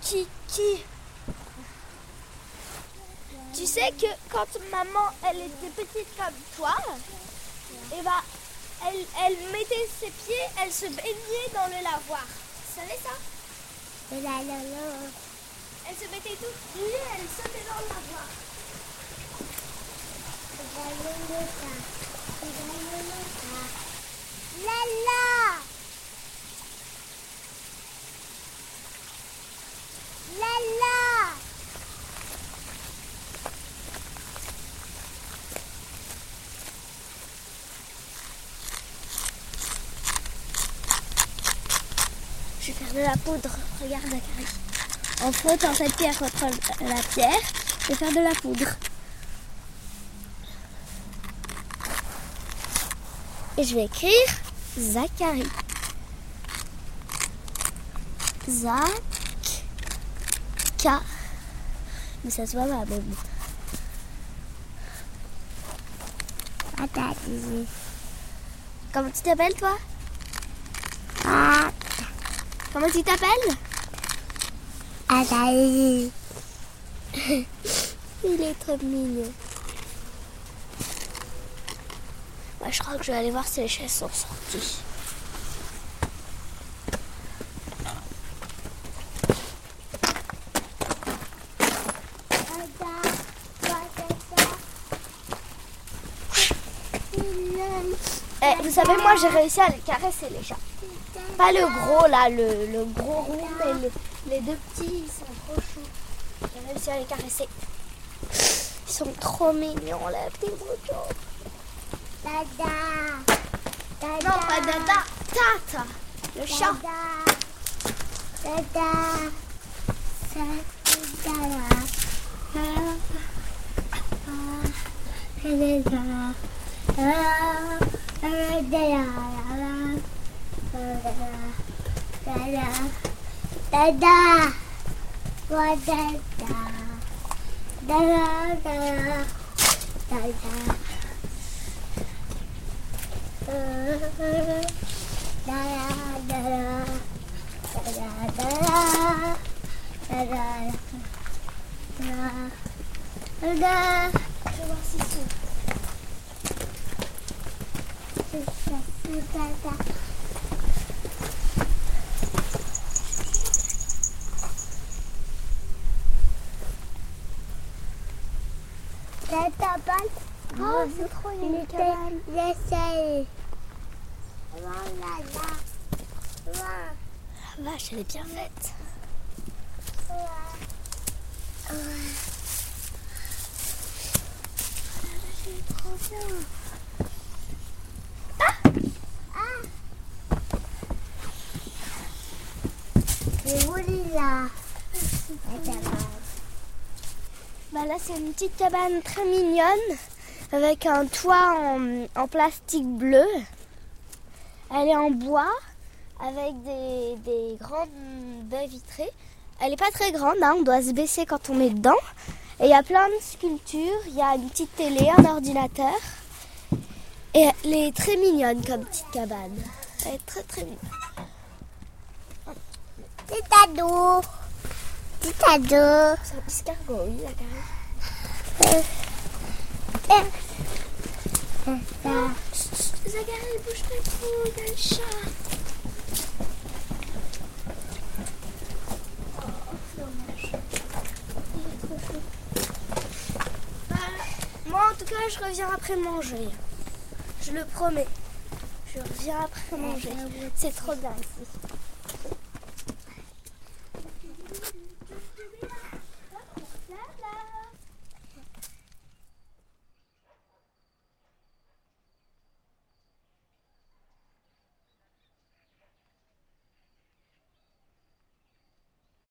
Kiki. Tu sais que quand maman, elle était petite comme toi, et bah, elle, elle mettait ses pieds, elle se baignait dans le lavoir. Tu savais ça? Elle se mettait toute nue, elle sautait dans le lavoir. Je vais faire de la poudre. Regarde, Zachary. En frottant cette pierre contre la pierre, je vais faire de la poudre. Et je vais écrire Zachary. Zach. K. Mais ça se voit pas, mais bon. Comment tu t'appelles, toi? Comment tu t'appelles Il est trop mignon. Moi, je crois que je vais aller voir si les chaises sont sorties. Eh, vous savez, moi, j'ai réussi à les caresser, les chats. Pas le gros, là, le, le gros roux, mais les, les deux petits, ils sont trop choux. J'ai réussi à les caresser. Ils sont trop mignons, les petits bouchons. Dada Non, pas Dada, Tata, le chat. Dada Dada Dada Dada Dada Dada 哒哒哒哒哒哒，我的哒哒哒哒哒哒哒哒。哒哒哒哒哒哒哒哒哒哒哒哒。哒哒，谢谢谢谢谢谢哒哒。S'ils sont. Oh, c'est trop, une cabane. J'essaye. La vache, elle est bien faite. Trop bien. Où est là Bah là, c'est une petite cabane très mignonne avec un toit en, en plastique bleu. Elle est en bois avec des, des grandes baies vitrées. Elle n'est pas très grande, hein, on doit se baisser quand on est dedans. Et il y a plein de sculptures, il y a une petite télé, un ordinateur. Et elle est très mignonne comme petite cabane. Elle est très très mignonne. Petit ado. Petit ado. C'est un escargot, oui, la carré. Zachary, bouge pas trop, il y a le chat. Dommage. Il est trop chou. Moi, en tout cas, je reviens après manger. Je le promets. Je reviens après manger. C'est trop bien ici.